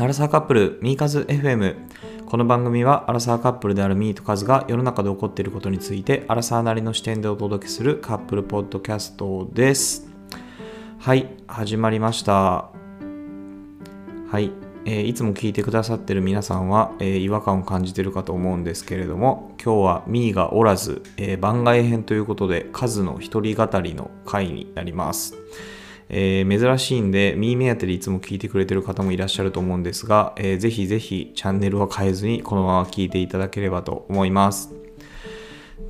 アラサーカップル、ミーカズ FM。この番組は、アラサーカップルであるミーとカズが世の中で起こっていることについて、アラサーなりの視点でお届けするカップルポッドキャストです。はい、始まりました。はい、えーいつも聞いてくださってる皆さんは、えー違和感を感じてるかと思うんですけれども、今日はミーがおらず、えー番外編ということで、カズの一人語りの回になります。えー珍しいんで、ミー目当てでいつも聞いてくれてる方もいらっしゃると思うんですが、えーぜひぜひチャンネルは変えずにこのまま聞いていただければと思います。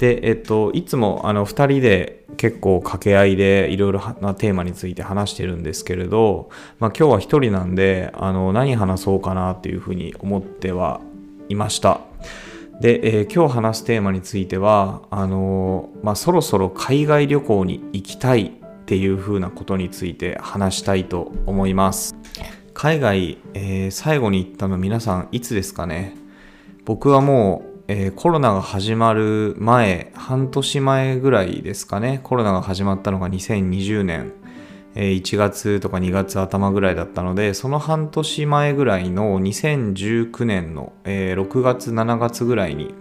で、えっと、いつもあの2人で結構掛け合いでいろいろなテーマについて話してるんですけれど、まあ、今日は1人なんであの何話そうかなっていうふうに思ってはいました。で、えー今日話すテーマについてはあのまあ、そろそろ海外旅行に行きたいっていうふうなことについて話したいと思います。海外、えー最後に行ったの皆さんいつですかね？僕はもう、えーコロナが始まる前半年前ぐらいですかね。コロナが始まったのが2020年、1月とか2月頭ぐらいだったのでその半年前ぐらいの2019年の、6月7月ぐらいに、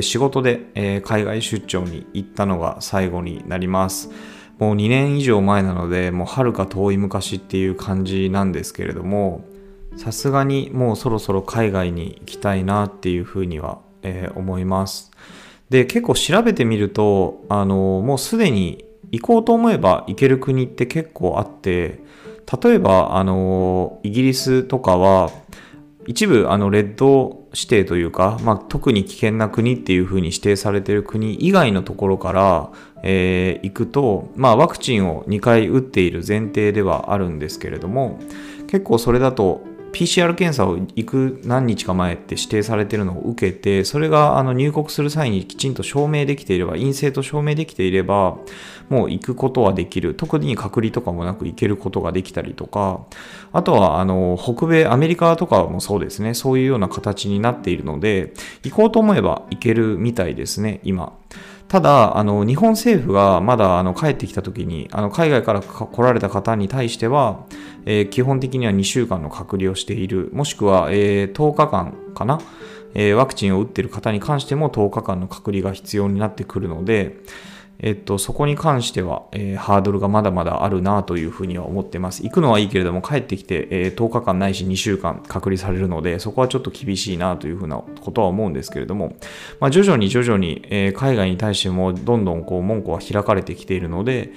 仕事で、海外出張に行ったのが最後になります。もう2年以上前なのでもうはるか遠い昔っていう感じなんですけれどもさすがにもうそろそろ海外に行きたいなっていうふうには、えー思います。で、結構調べてみると、あのもうすでに行こうと思えば行ける国って結構あって、例えば、あのイギリスとかは、一部、あの、レッド指定というか、まあ、特に危険な国っていうふうに指定されている国以外のところから、えー行くと、まあ、ワクチンを2回打っている前提ではあるんですけれども、結構それだと PCR 検査を行く何日か前って指定されているのを受けてそれがあの入国する際にきちんと証明できていれば陰性と証明できていればもう行くことはできる。特に隔離とかもなく行けることができたりとか。あとはあの北米アメリカとかもそうですね。そういうような形になっているので行こうと思えば行けるみたいですね今。ただ、あの、日本政府がまだ、あの、帰ってきた時に、あの、海外から来られた方に対しては、えー基本的には2週間の隔離をしている、もしくは、えー10日間かな、えーワクチンを打っている方に関しても10日間の隔離が必要になってくるので、えっと、そこに関しては、えーハードルがまだまだあるなというふうには思ってます。行くのはいいけれども、帰ってきて、えー10日間ないし2週間隔離されるので、そこはちょっと厳しいなというふうなことは思うんですけれども、まあ、徐々に徐々に、えー海外に対してもどんどんこう門戸は開かれてきているので、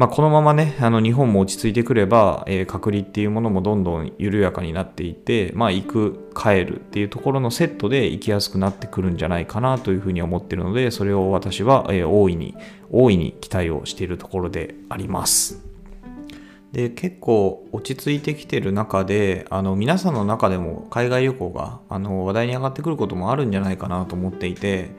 まあ、このままね、あの日本も落ち着いてくれば、えー隔離っていうものもどんどん緩やかになっていって、まあ、行く、帰るっていうところのセットで行きやすくなってくるんじゃないかなというふうに思ってるので、それを私は、えー大いに、大いに期待をしているところであります。で結構落ち着いてきてる中であの皆さんの中でも海外旅行があの話題に上がってくることもあるんじゃないかなと思っていて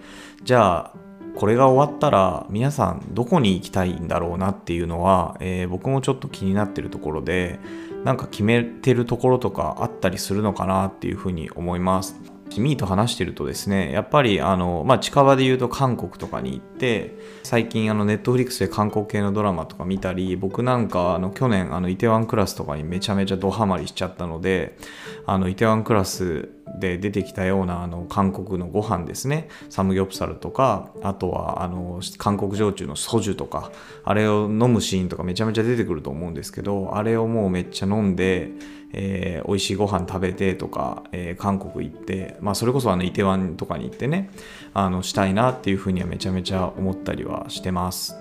じゃあこれが終わったら皆さんどこに行きたいんだろうなっていうのは、えー僕もちょっと気になってるところでなんか決めてるところとかあったりするのかなっていうふうに思います。ミーと話してるとですね、やっぱりあの、まあ、近場で言うと韓国とかに行って、最近あのネットフリックスで韓国系のドラマとか見たり、僕なんかあの去年あのイテワンクラスとかにめちゃめちゃドハマりしちゃったので、あのイテワンクラスで出てきたようなあの韓国のご飯ですね、サムギョプサルとか、あとはあの韓国焼酎のソジュとか、あれを飲むシーンとかめちゃめちゃ出てくると思うんですけど、あれをもうめっちゃ飲んで、えー美味しいご飯食べてとか、えー韓国行って、まあ、それこそあのイテワンとかに行ってねあのしたいなっていうふうにはめちゃめちゃ思ったりはしてます。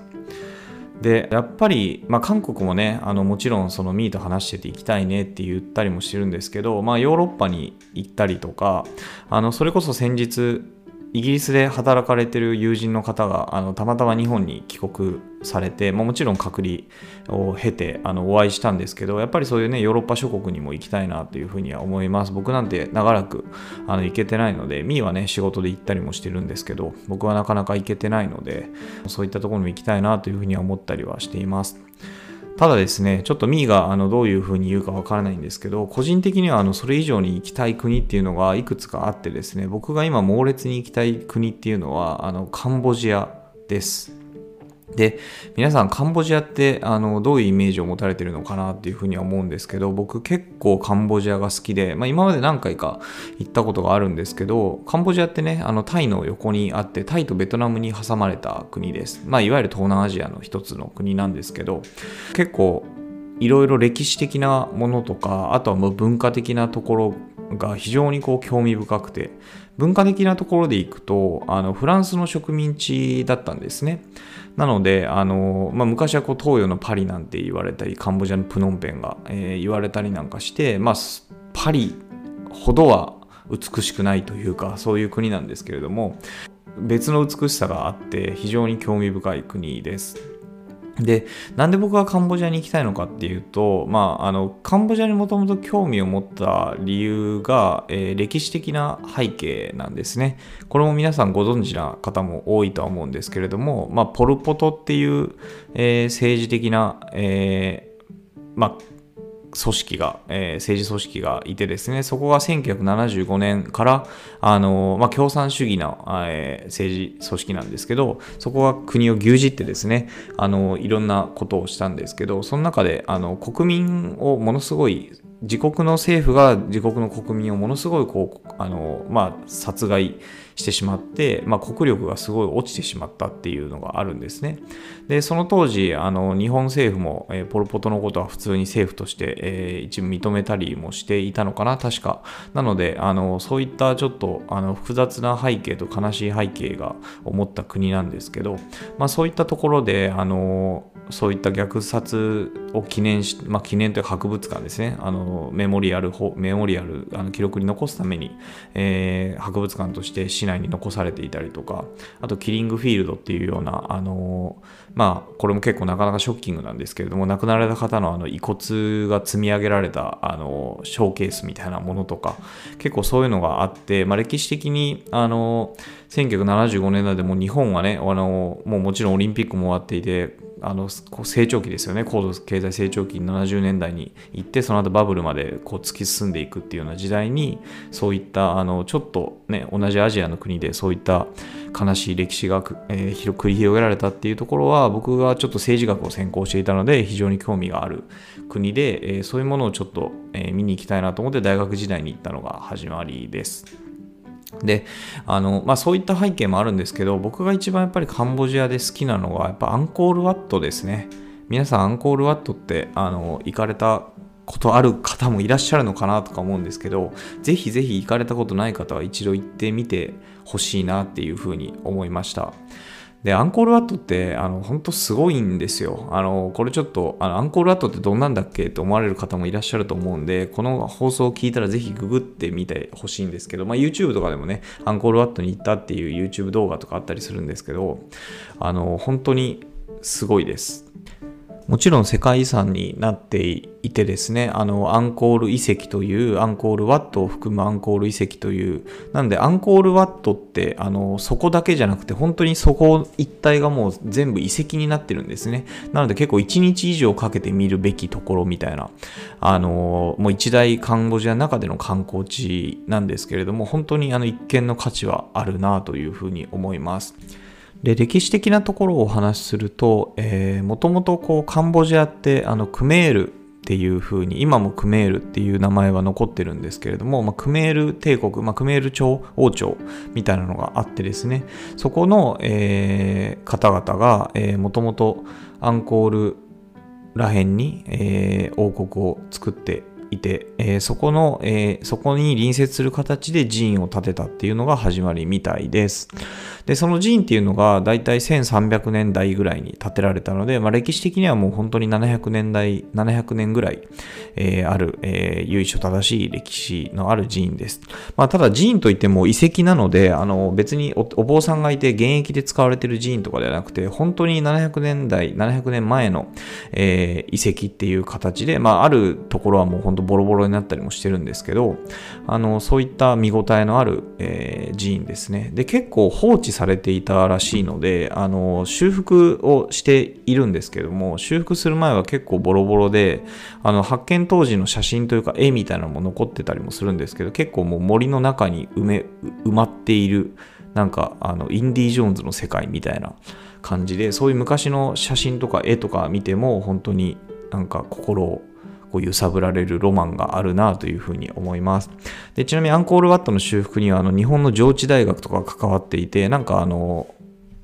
でやっぱり、まあ、韓国もねあのもちろんそのミーと話してて行きたいねって言ったりもしてるんですけど、まあ、ヨーロッパに行ったりとかあのそれこそ先日イギリスで働かれてる友人の方があのたまたま日本に帰国されて、まあ、もちろん隔離を経てあのお会いしたんですけどやっぱりそういうねヨーロッパ諸国にも行きたいなというふうには思います。僕なんて長らくあの行けてないのでミーはね仕事で行ったりもしてるんですけど僕はなかなか行けてないのでそういったところにも行きたいなというふうには思ったりはしています。ただですね、ちょっとミーがあのどういうふうに言うかわからないんですけど、個人的にはあのそれ以上に行きたい国っていうのがいくつかあってですね、僕が今猛烈に行きたい国っていうのはあのカンボジアです。で皆さんカンボジアってあのどういうイメージを持たれてるのかなっていうふうには思うんですけど僕結構カンボジアが好きで、まあ、今まで何回か行ったことがあるんですけどカンボジアってねあのタイの横にあってタイとベトナムに挟まれた国です、まあ、いわゆる東南アジアの一つの国なんですけど結構いろいろ歴史的なものとかあとはもう文化的なところが非常にこう興味深くて文化的なところでいくとあのフランスの植民地だったんですね。なのであの、まあ、昔はこう東洋のパリなんて言われたりカンボジアのプノンペンが、えー、言われたりなんかして、まあ、パリほどは美しくないというかそういう国なんですけれども別の美しさがあって非常に興味深い国です。で、なんで僕はカンボジアに行きたいのかっていうと、まあ、あの、カンボジアにもともと興味を持った理由が、えー、歴史的な背景なんですね。これも皆さんご存知な方も多いとは思うんですけれども、まあ、ポル・ポトっていう、えー、政治的な、えー、まあ、組織が、えー、政治組織がいてですね、そこが1975年から、あのまあ、共産主義の、えー、政治組織なんですけど、そこが国を牛耳ってですね、あのいろんなことをしたんですけど、その中であの国民をものすごい自国の政府が自国の国民をものすごいこうあの、まあ、殺害してしまって、まあ、国力がすごい落ちてしまったっていうのがあるんですね。でその当時あの日本政府も、えー、ポル・ポトのことは普通に政府として、えー、一部認めたりもしていたのかな確か。なのであのそういったちょっとあの複雑な背景と悲しい背景が思った国なんですけど、まあ、そういったところであのそういった虐殺を記念し、まあ、記念という博物館ですね、あのメモリアル、メモリアル、あの記録に残すために、えー、博物館として市内に残されていたりとか、あとキリングフィールドっていうような、あのまあ、これも結構なかなかショッキングなんですけれども、亡くなられた方のあの遺骨が積み上げられたあのショーケースみたいなものとか、結構そういうのがあって、まあ、歴史的に、あの1975年代でも日本はね、あのもうもちろんオリンピックも終わっていて、あの成長期ですよね高度経済成長期70年代に行ってその後バブルまでこう突き進んでいくっていうような時代にそういったあのちょっとね同じアジアの国でそういった悲しい歴史が、えー、繰り広げられたっていうところは僕がちょっと政治学を専攻していたので非常に興味がある国で、えー、そういうものをちょっと、えー、見に行きたいなと思って大学時代に行ったのが始まりです。で、あの、まあそういった背景もあるんですけど、僕が一番やっぱりカンボジアで好きなのは、やっぱアンコールワットですね。皆さんアンコールワットって、あの、行かれたことある方もいらっしゃるのかなとか思うんですけど、ぜひぜひ行かれたことない方は一度行ってみてほしいなっていうふうに思いました。で、アンコールワットって、あの、本当すごいんですよ。あの、これちょっと、あの、アンコールワットってどんなんだっけ？と思われる方もいらっしゃると思うんで、この放送を聞いたらぜひググってみてほしいんですけど、まあ、YouTube とかでもね、アンコールワットに行ったっていう YouTube 動画とかあったりするんですけど、あの、本当にすごいです。もちろん世界遺産になっていてですね、あの、アンコール遺跡という、アンコールワットを含むアンコール遺跡という、なんでアンコールワットって、あの、そこだけじゃなくて、本当にそこ一帯がもう全部遺跡になってるんですね。なので結構1日以上かけて見るべきところみたいな、あの、もう一大カンボジアの中での観光地なんですけれども、本当にあの一見の価値はあるなというふうに思います。で歴史的なところをお話しすると、もともとカンボジアってあのクメールっていう風に今もクメールっていう名前は残ってるんですけれども、まあ、クメール帝国、まあ、クメール朝王朝みたいなのがあってですねそこの、えー、方々が、もともとアンコールらへんに、えー、王国を作っていて、えー、そこの、えー、そこに隣接する形で寺院を建てたっていうのが始まりみたいです。で、その寺院っていうのが大体1300年代ぐらいに建てられたので、まあ、歴史的にはもう本当に700年代、700年ぐらい、えー、ある、えー、由緒正しい歴史のある寺院です。まあ、ただ寺院といっても遺跡なので、あの別にお坊さんがいて現役で使われてる寺院とかではなくて、本当に700年代、700年前の、えー、遺跡っていう形で、まあ、あるところはもう本当ボロボロになったりもしてるんですけど、あのそういった見応えのある、えー、寺院ですね。で、結構放置されていたらしいので、あの、修復をしているんですけども、修復する前は結構ボロボロで、あの、発見当時の写真というか絵みたいなのも残ってたりもするんですけど、結構もう森の中に埋め、埋まっている、なんか、あの、インディ・ジョーンズの世界みたいな感じでそういう昔の写真とか絵とか見ても本当になんか心をこう揺さぶられるロマンがあるなというふうに思います。でちなみにアンコールワットの修復にはあの日本の上智大学とか関わっていてなんかあの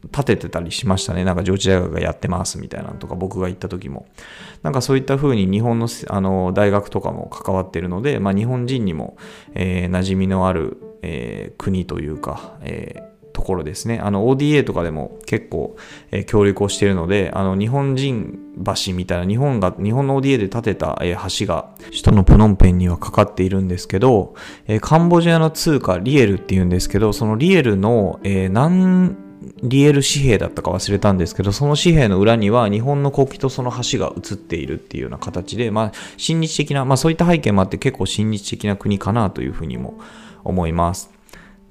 立ててたりしましたね。なんか上智大学がやってますみたいなのとか僕が行った時も。なんかそういった風に日本のあの大学とかも関わってるので、まあ、日本人にも、えー、馴染みのある、えー、国というか、えーところですね。あの ODA とかでも結構、えー、協力をしているので、あの日本人橋みたいな日本が、日本の ODA で建てた、えー、橋が首都のプノンペンにはかかっているんですけど、えー、カンボジアの通貨リエルっていうんですけど、そのリエルの、えー、何リエル紙幣だったか忘れたんですけど、その紙幣の裏には日本の国旗とその橋が映っているっていうような形で、まあ、親日的な、まあそういった背景もあって結構親日的な国かなというふうにも思います。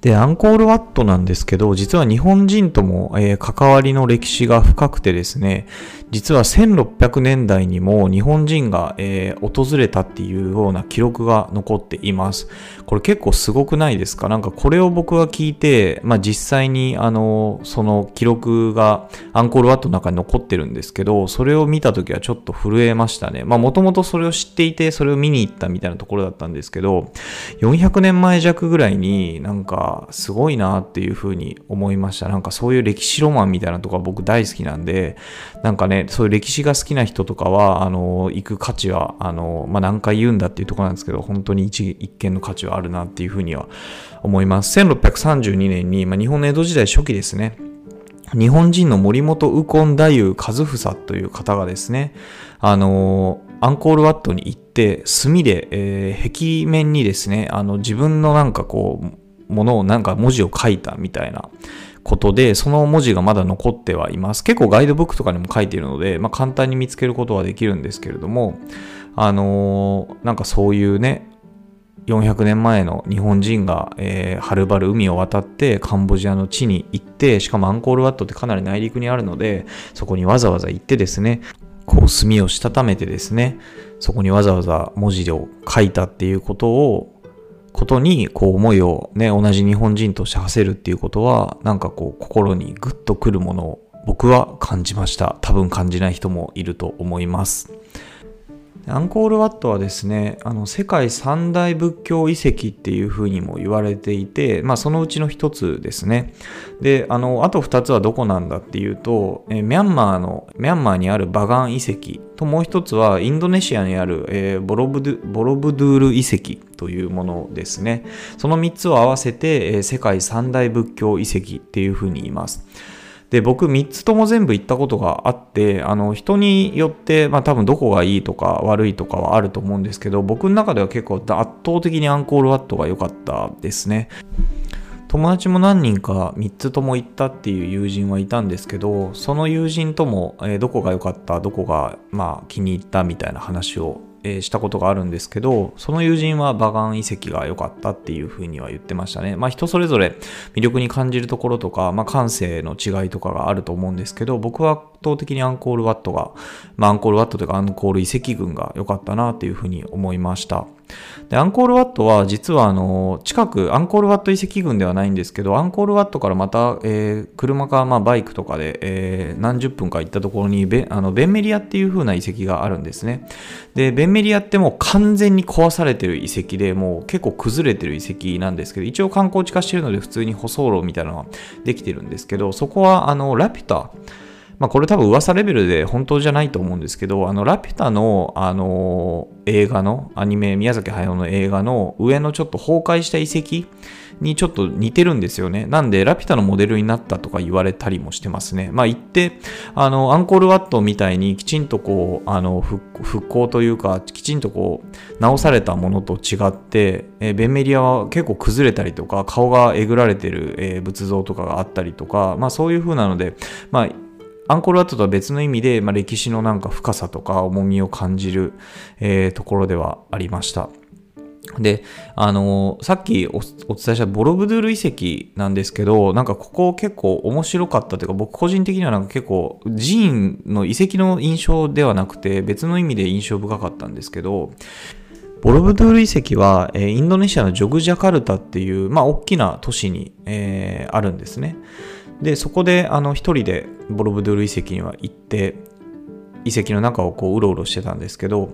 で、アンコールワットなんですけど、実は日本人とも、えー、関わりの歴史が深くてですね、実は1600年代にも日本人が、えー、訪れたっていうような記録が残っています。これ結構すごくないですか？なんかこれを僕は聞いて、まあ実際にあの、その記録がアンコールワットの中に残ってるんですけど、それを見た時はちょっと震えましたね。まあもともとそれを知っていて、それを見に行ったみたいなところだったんですけど、400年前弱ぐらいになんかすごいなっていうふうに思いました。なんかそういう歴史ロマンみたいなとこは僕大好きなんで、なんかね、そういう歴史が好きな人とかは、あの、行く価値は、あの、まあ、何回言うんだっていうところなんですけど、本当に一一見の価値はあるなっていうふうには思います。1632年に、まあ、日本の江戸時代初期ですね。日本人の森本右近太夫和房という方がですね、あの、アンコールワットに行って、墨で、えー、壁面にですね、あの、自分のなんかこう、ものをなんか文字を書いたみたいなことで、その文字がまだ残ってはいます。結構ガイドブックとかにも書いているので、まあ、簡単に見つけることはできるんですけれども、あのー、なんかそういうね、400年前の日本人が、えー、はるばる海を渡ってカンボジアの地に行って、しかもアンコールワットってかなり内陸にあるので、そこにわざわざ行ってですね、こう墨をしたためてですね、そこにわざわざ文字を書いたっていうことをことに、こう思いをね、同じ日本人として馳せるっていうことは、なんかこう心にグッとくるものを僕は感じました。多分感じない人もいると思います。アンコールワットはですね、あの世界三大仏教遺跡っていうふうにも言われていて、まあそのうちの一つですね。で、あの、あと二つはどこなんだっていうと、えミャンマーの、ミャンマーにあるバガン遺跡ともう一つはインドネシアにある、えー、ボロブドゥボロブドゥール遺跡というものですね。その三つを合わせて、えー、世界三大仏教遺跡っていうふうに言います。で、僕3つとも全部行ったことがあって、あの、人によって、まあ多分どこがいいとか悪いとかはあると思うんですけど、僕の中では結構圧倒的にアンコールワットが良かったですね。友達も何人か3つとも行ったっていう友人はいたんですけど、その友人とも、えー、どこが良かった、どこが、まあ、気に入ったみたいな話をえ、したことがあるんですけど、その友人はバガン遺跡が良かったっていうふうには言ってましたね。まあ人それぞれ魅力に感じるところとか、まあ感性の違いとかがあると思うんですけど、僕は圧倒的にアンコールワットが、まあアンコールワットというかアンコール遺跡群が良かったなっていうふうに思いました。で、アンコールワットは実はあの、近く、アンコールワット遺跡群ではないんですけど、アンコールワットからまた、えー、車かまあバイクとかで、えー、何十分か行ったところにベ、あの、ベンメリアっていう風な遺跡があるんですね。で、ベンメリアってもう完全に壊されてる遺跡で、もう結構崩れてる遺跡なんですけど、一応観光地化してるので普通に舗装路みたいなのができてるんですけど、そこはあの、ラピュタ、まあ、これ多分噂レベルで本当じゃないと思うんですけど、あの、ラピュタの、あの映画の、アニメ、宮崎駿の映画の上のちょっと崩壊した遺跡にちょっと似てるんですよね。なんで、ラピュタのモデルになったとか言われたりもしてますね。まあ、言って、あの、アンコールワットみたいにきちんとこう、あの、復興というか、きちんとこう、直されたものと違って、えー、ベンメリアは結構崩れたりとか、顔がえぐられてる、えー、仏像とかがあったりとか、まあそういう風なので、まあアンコールワットとは別の意味で、まあ、歴史のなんか深さとか重みを感じる、えー、ところではありました。で、あのー、さっきお伝えしたボロブドゥール遺跡なんですけど、なんかここ結構面白かったというか、僕個人的にはなんか結構寺院の遺跡の印象ではなくて、別の意味で印象深かったんですけど、ボロブドゥール遺跡は、えー、インドネシアのジョグジャカルタっていう、まあ、大きな都市に、えー、あるんですね。でそこであの一人でボロブドゥール遺跡には行って遺跡の中をこううろうろしてたんですけど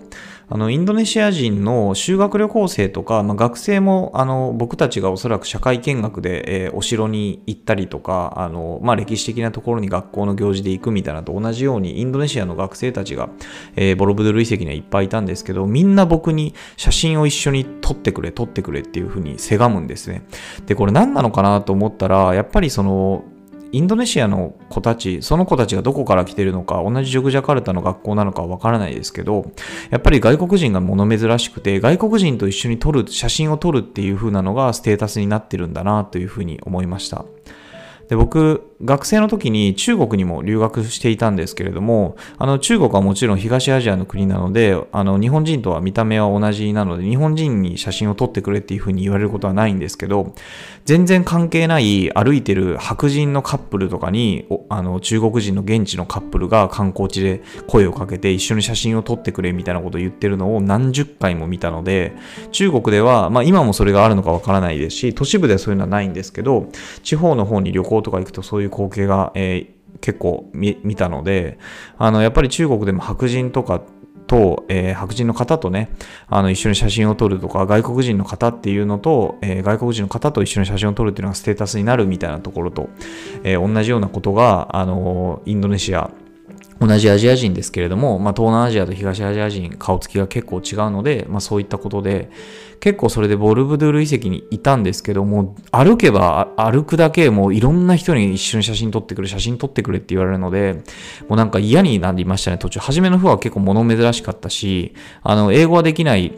あのインドネシア人の修学旅行生とか、まあ、学生もあの僕たちがおそらく社会見学で、えー、お城に行ったりとかあの、まあ、歴史的なところに学校の行事で行くみたいなと同じようにインドネシアの学生たちが、えー、ボロブドゥル遺跡にはいっぱいいたんですけどみんな僕に写真を一緒に撮ってくれ撮ってくれっていうふうにせがむんですね。でこれ何なのかなと思ったらやっぱりそのインドネシアの子たち、その子たちがどこから来てるのか、同じジョグジャカルタの学校なのかわからないですけど、やっぱり外国人が物珍しくて、外国人と一緒に撮る、写真を撮るっていう風なのがステータスになってるんだなというふうに思いました。で僕、学生の時に中国にも留学していたんですけれども、あの中国はもちろん東アジアの国なので、あの日本人とは見た目は同じなので、日本人に写真を撮ってくれっていうふうに言われることはないんですけど、全然関係ない歩いてる白人のカップルとかに、あの中国人の現地のカップルが観光地で声をかけて一緒に写真を撮ってくれみたいなことを言ってるのを何十回も見たので、中国では、まあ今もそれがあるのかわからないですし、都市部ではそういうのはないんですけど、地方の方に旅行とか行くとそういう光景が、えー、結構見たので、あの、やっぱり中国でも白人とかと、えー、白人の方とね、あの、一緒に写真を撮るとか、外国人の方っていうのと、えー、外国人の方と一緒に写真を撮るっていうのがステータスになるみたいなところと、えー、同じようなことが、あのインドネシア、同じアジア人ですけれども、まあ、東南アジアと東アジア人顔つきが結構違うので、まあ、そういったことで結構それでボルブドゥール遺跡にいたんですけども歩けば歩くだけもういろんな人に一緒に写真撮ってくれ写真撮ってくれって言われるのでもうなんか嫌になりましたね途中。初めの方は結構物珍しかったしあの英語はできない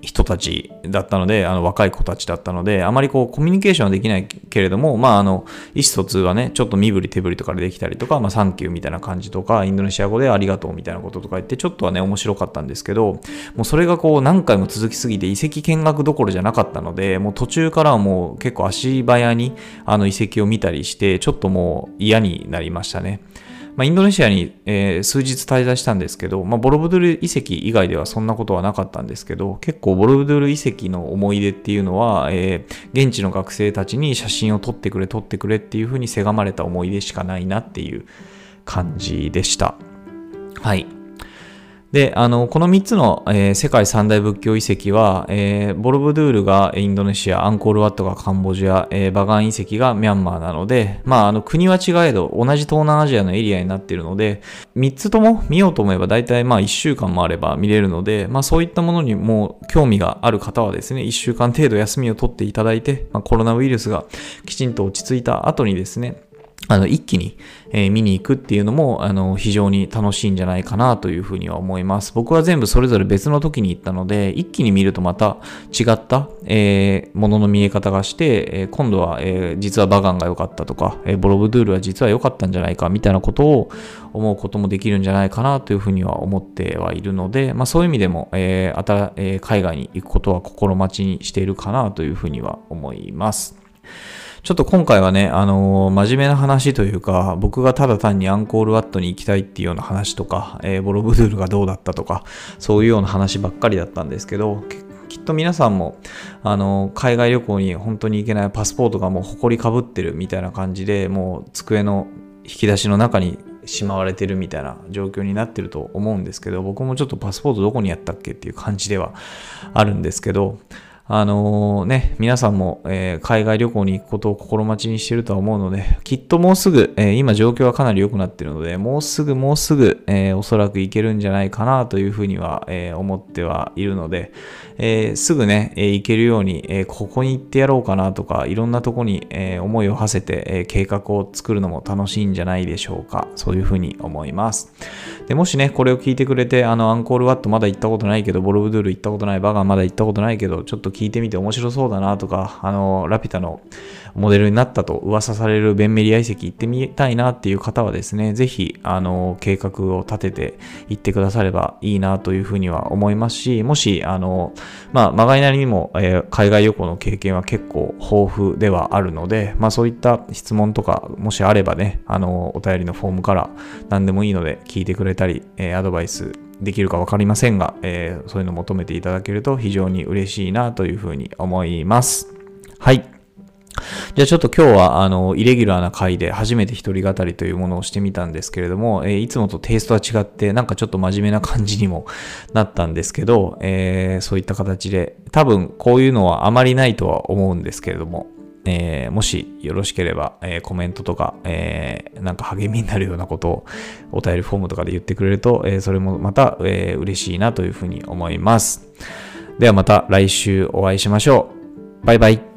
人たちだったので、あの若い子たちだったので、あまりこうコミュニケーションはできないけれども、まああの、意思疎通はね、ちょっと身振り手振りとかでできたりとか、まあサンキューみたいな感じとか、インドネシア語でありがとうみたいなこととか言って、ちょっとはね、面白かったんですけど、もうそれがこう何回も続きすぎて遺跡見学どころじゃなかったので、もう途中からはもう結構足早にあの遺跡を見たりして、ちょっともう嫌になりましたね。まあ、インドネシアに、えー、数日滞在したんですけど、まあ、ボロブドゥル遺跡以外ではそんなことはなかったんですけど、結構ボロブドゥル遺跡の思い出っていうのは、えー、現地の学生たちに写真を撮ってくれ、撮ってくれっていうふうにせがまれた思い出しかないなっていう感じでした。はい。で、あの、この3つの、えー、世界三大仏教遺跡は、えー、ボロブドゥールがインドネシア、アンコールワットがカンボジア、えー、バガン遺跡がミャンマーなので、まあ、あの、国は違えど、同じ東南アジアのエリアになっているので、3つとも見ようと思えば、大体まあ、1週間もあれば見れるので、まあ、そういったものにも興味がある方はですね、1週間程度休みを取っていただいて、まあ、コロナウイルスがきちんと落ち着いた後にですね、あの、一気に、えー、見に行くっていうのも、あの、非常に楽しいんじゃないかなというふうには思います。僕は全部それぞれ別の時に行ったので、一気に見るとまた違った、えー、ものの見え方がして、えー、今度は、えー、実はバガンが良かったとか、えー、ボロブドゥールは実は良かったんじゃないかみたいなことを思うこともできるんじゃないかなというふうには思ってはいるので、まあそういう意味でも、えー、あた、えー、海外に行くことは心待ちにしているかなというふうには思います。ちょっと今回はね、あのー、真面目な話というか、僕がただ単にアンコールワットに行きたいっていうような話とか、えー、ボロブドゥールがどうだったとか、そういうような話ばっかりだったんですけど、きっと皆さんも、あの、海外旅行に本当に行けないパスポートがもう埃かぶってるみたいな感じで、もう机の引き出しの中にしまわれてるみたいな状況になってると思うんですけど、僕もちょっとパスポートどこにやったっけっていう感じではあるんですけど、あのー、ね、皆さんも、えー、海外旅行に行くことを心待ちにしているとは思うので、きっともうすぐ、えー、今状況はかなり良くなっているので、もうすぐもうすぐ、えおそらく行けるんじゃないかなというふうには、え思ってはいるので、えすぐね、え行けるように、えここに行ってやろうかなとか、いろんなとこに、え思いを馳せて、え計画を作るのも楽しいんじゃないでしょうか。そういうふうに思います。でもしね、これを聞いてくれて、あの、アンコールワットまだ行ったことないけど、ボルブドゥール行ったことない、バガンまだ行ったことないけど、ちょっと聞いてみて面白そうだなとか、あの、ラピュタのモデルになったと噂されるベンメリア遺跡行ってみたいなっていう方はですね、ぜひ、あの、計画を立てて行ってくださればいいなというふうには思いますし、もし、あの、まあ、まがいなりにも、えー、海外旅行の経験は結構豊富ではあるので、まあ、そういった質問とか、もしあればね、あの、お便りのフォームから何でもいいので聞いてくれたり、えー、アドバイスできるか分かりませんが、えー、そういうのを求めていただけると非常に嬉しいなというふうに思います。はい。じゃあちょっと今日はあのイレギュラーな回で初めて一人語りというものをしてみたんですけれども、えー、いつもとテイストは違ってなんかちょっと真面目な感じにもなったんですけど、えー、そういった形で多分こういうのはあまりないとは思うんですけれども、えー、もしよろしければ、えー、コメントとか、えー、なんか励みになるようなことをお便りフォームとかで言ってくれると、えそれもまた、え嬉しいなというふうに思います。ではまた来週お会いしましょう。バイバイ。